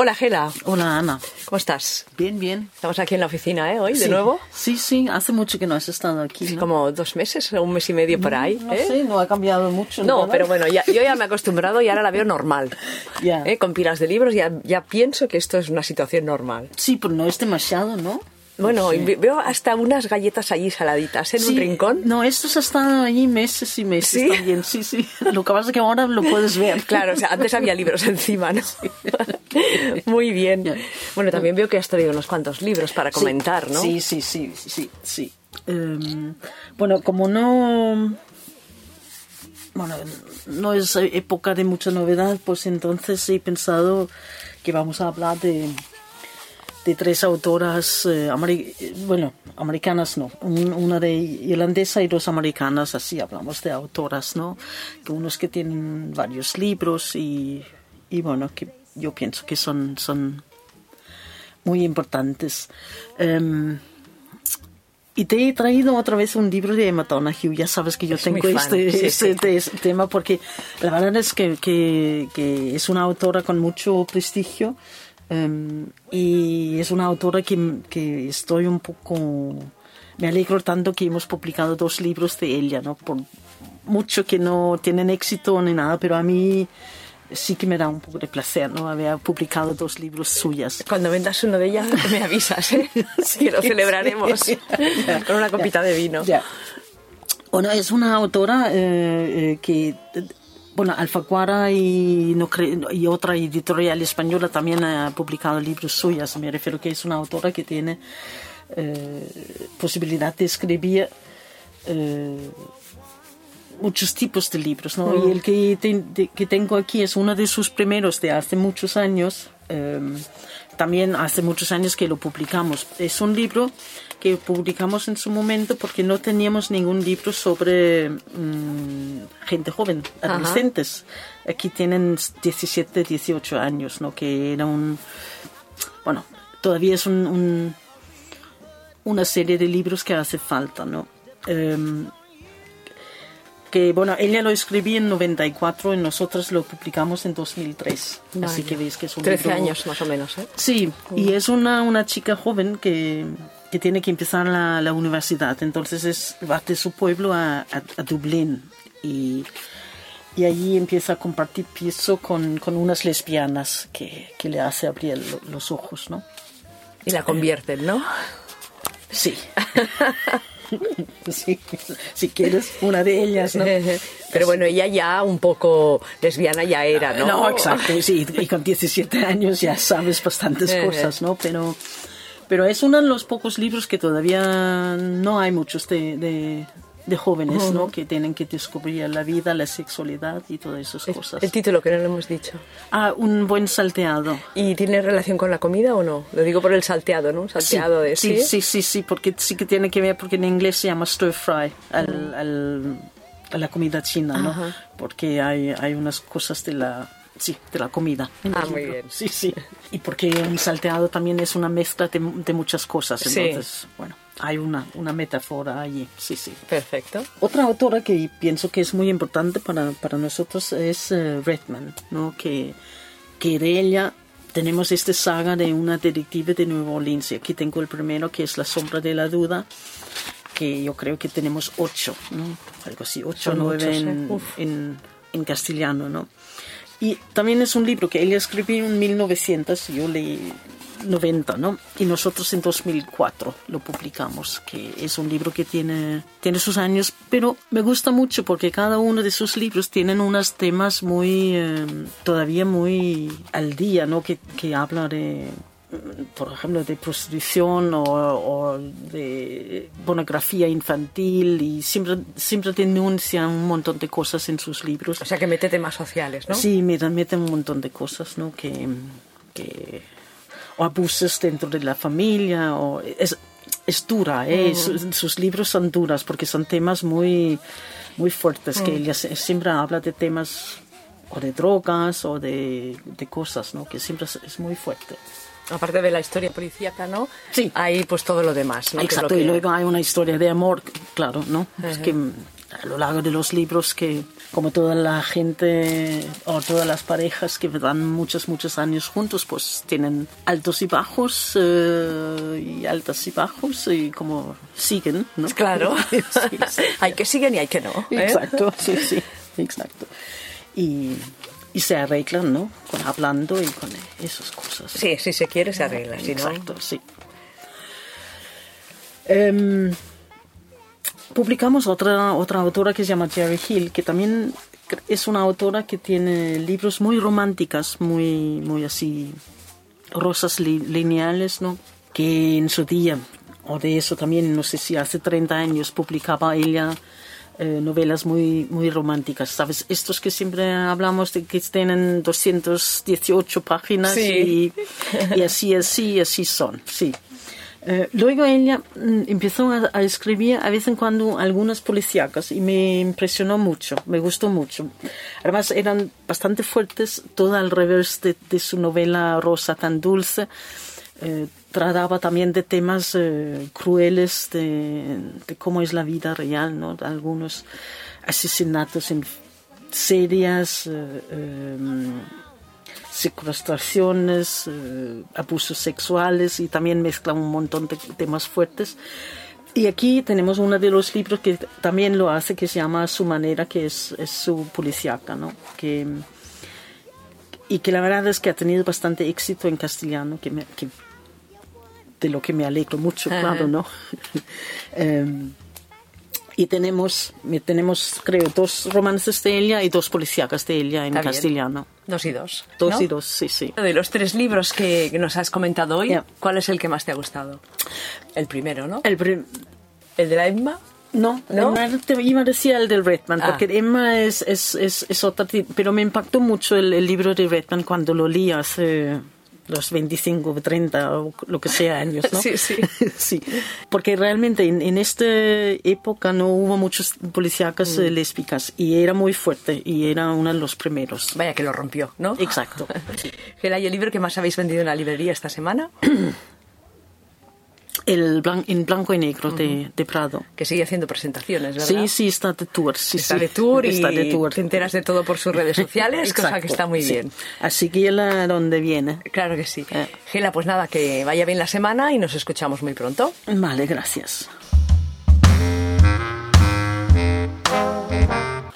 Hola, Gela. Hola, Ana. ¿Cómo estás? Bien, bien. Estamos aquí en la oficina, ¿eh? Hoy, de Sí. nuevo. Sí, sí, hace mucho que no has estado aquí. ¿no? Como dos meses un mes y medio por ahí. No ¿eh? sé, no ha cambiado mucho. No, pero bueno, ya- yo ya me he acostumbrado y ahora la veo normal. Ya. ¿Eh? Con pilas de libros ya, ya pienso que esto es una situación normal. Sí, pero no es demasiado, ¿no? Bueno, Sí. y veo hasta unas galletas allí saladitas en un rincón. No, estos estado allí meses y meses ¿Sí? también. Sí, sí. Lo que pasa es que ahora lo puedes ver. Claro, o sea, antes había libros encima, ¿no? Muy bien. Bueno, también veo que has traído unos cuantos libros para comentar, ¿no? Sí, sí, sí, sí, sí. Em, bueno, como no... Bueno, no es época de mucha novedad, pues entonces he pensado que vamos a hablar de, de tres autoras, eh, eh, bueno, americanas no, un- una de irlandesa y dos americanas, así hablamos de autoras, ¿no? Que unos que tienen varios libros y, y bueno, que yo pienso que son, son muy importantes. Em, y te he traído otra vez un libro de Emma Donoghue. Ya sabes que yo Es tengo este, sí, este, sí. este tema porque la verdad es que, que- que es una autora con mucho prestigio em, y es una autora que, que estoy un poco... Me alegro tanto que hemos publicado dos libros de ella, ¿no? Por mucho que no tienen éxito ni nada, pero a mí sí que me da un poco de placer, ¿no? Haber publicado dos libros suyas. Cuando vendas uno de ellas, me avisas, ¿eh? que lo celebraremos con una copita de vino. Ya. Bueno, es una autora eh, eh, que, bueno, Alfaguara y, no y otra editorial española también ha publicado libros suyas. Me refiero que es una autora que tiene eh, posibilidad de escribir eh, muchos tipos de libros, ¿no? Y el que, te- que tengo aquí es uno de sus primeros de hace muchos años. Eh, también hace muchos años que lo publicamos. Es un libro que publicamos en su momento porque no teníamos ningún libro sobre mm, gente joven, Ajá. adolescentes. Aquí tienen 17, 18 años, ¿no? Que era un... Bueno, todavía es un- un, una serie de libros que hace falta, ¿no? Em, que bueno, ella lo escribí en 94 y nosotros lo publicamos en 2003. Así que veis que es un 13 libro- años más o menos, ¿eh? Sí, y es una, una chica joven que, que tiene que empezar la, la universidad. Entonces es, va de su pueblo a, a, a Dublín y, y allí empieza a compartir piso con, con unas lesbianas que, que le hace abrir lo- los ojos, ¿no? Y la convierten, ¿no? Sí. sí. Si quieres, una de ellas, ¿no? Pero bueno, ella ya un poco lesbiana ya era, ¿no? No, exacto, sí, y con 17 años ya sabes bastantes cosas, ¿no? Pero, pero es uno de los pocos libros que todavía no hay muchos de, de, de jóvenes, ¿no? Que tienen que descubrir la vida, la sexualidad y todas esas cosas. El título que no lo hemos dicho. Ah, un buen salteado. ¿Y tiene relación con la comida o no? Lo digo por el salteado, ¿no? Salteado de sí, sí, sí, sí, porque sí que tiene que ver, porque en inglés se llama stir fry, al, al- a la comida china, ¿no? Porque hay, hay unas cosas de la, sí, de la comida. Ah, el muy bien. Sí, sí. Y porque un salteado también es una mezcla de, de muchas cosas, Sí. entonces, bueno, hay una, una metáfora allí, sí, sí. Perfecto. Otra autora que pienso que es muy importante para, para nosotros es eh, Redman, ¿no? que, que de ella tenemos esta saga de una detective de Nueva Orleans. Aquí tengo el primero, que es La sombra de la duda, que yo creo que tenemos ocho, ¿no? algo así, ocho o nueve en, ¿eh? En, en castellano. ¿no? Y también es un libro que ella escribió en 1900, yo leí 90, ¿no? Y nosotros en 2004 lo publicamos, que es un libro que tiene, tiene sus años, pero me gusta mucho porque cada uno de sus libros tienen unos temas muy, eh, todavía muy al día, ¿no? Que, que habla de, por ejemplo, de prostitución o, o de pornografía infantil y siempre, siempre denuncia un montón de cosas en sus libros. O sea que mete temas sociales, ¿no? Sí, meten, meten un montón de cosas, ¿no? Que, que- o abusos dentro de la familia, o es, es dura, ¿eh? Sus, sus libros son duras porque son temas muy, muy fuertes, que ella se- siempre habla de temas o de drogas o de, de cosas, ¿no? Que siempre es, es muy fuerte. Aparte de la historia policíaca, ¿no? Sí. Hay pues todo lo demás, ¿no? Lo Exacto, que- y luego hay una historia de amor, claro, ¿no? Es que a lo largo de los libros que, como toda la gente o todas las parejas que dan muchos, muchos años juntos, pues tienen altos y bajos eh, y altas y bajos y como siguen, ¿no? Claro. Sí, sí. hay que siguen y hay que no. ¿eh? Exacto, sí, sí, exacto. Y, y se arreglan, ¿no? Con, hablando y con esas cosas. Sí, si se quiere se arregla, si no... Exacto, sí. Em, publicamos otra, otra autora que se llama Jerry Hill, que también es una autora que tiene libros muy románticas, muy, muy así, rosas li- lineales, ¿no? Que en su día, o de eso también, no sé si hace 30 años, publicaba ella eh, novelas muy, muy románticas, ¿sabes? Estos que siempre hablamos de que tienen 218 páginas Sí. y, y así, así, así son, sí. Eh, luego ella mm, empezó a, a escribir a vez en cuando algunas policíacas y me impresionó mucho, me gustó mucho. Además eran bastante fuertes, todo al revés de, de su novela Rosa tan dulce. Eh, trataba también de temas eh, crueles de, de cómo es la vida real, ¿no? Algunos asesinatos en serias, eh, em, secuestraciones, eh, abusos sexuales y también mezcla un montón de temas fuertes. Y aquí tenemos uno de los libros que también lo hace, que se llama su manera, que es, es su policíaca, ¿no? Que, y que la verdad es que ha tenido bastante éxito en castellano, que, me- que- de lo que me alegro mucho, Ajá. claro, ¿no? Em, y tenemos, tenemos, creo, dos romances de ella y dos policíacas de ella en Está bien. castellano. Dos y dos. Dos ¿no? y dos, sí, sí. De los tres libros que, nos has comentado hoy, Ya. ¿cuál es el que más te ha gustado? El primero, ¿no? El prim- ¿El de la Emma? no, ¿No? te iba a decir el del Redman, Ah. porque Emma es, es, es, es otra, pero me impactó mucho el, el libro de Redman cuando lo leí hace los 25, 30 o lo que sea años, ¿no? Sí, sí. sí, porque realmente en, en esta época no hubo muchos policíacas Mm. eh, lésbicas y era muy fuerte y era uno de los primeros. Vaya que lo rompió, ¿no? Exacto. Gela, ¿y el libro que más habéis vendido en la librería esta semana? El blan- en blanco y negro de, de Prado. Que sigue haciendo presentaciones, ¿verdad? Sí, sí, está de tour. Sí, Está sí. de tour y está de tour. te enteras de todo por sus redes sociales, cosa que está muy sí. bien. Así que la donde viene. Claro que sí. Eh. Gela, pues nada, que vaya bien la semana y nos escuchamos muy pronto. Vale, gracias.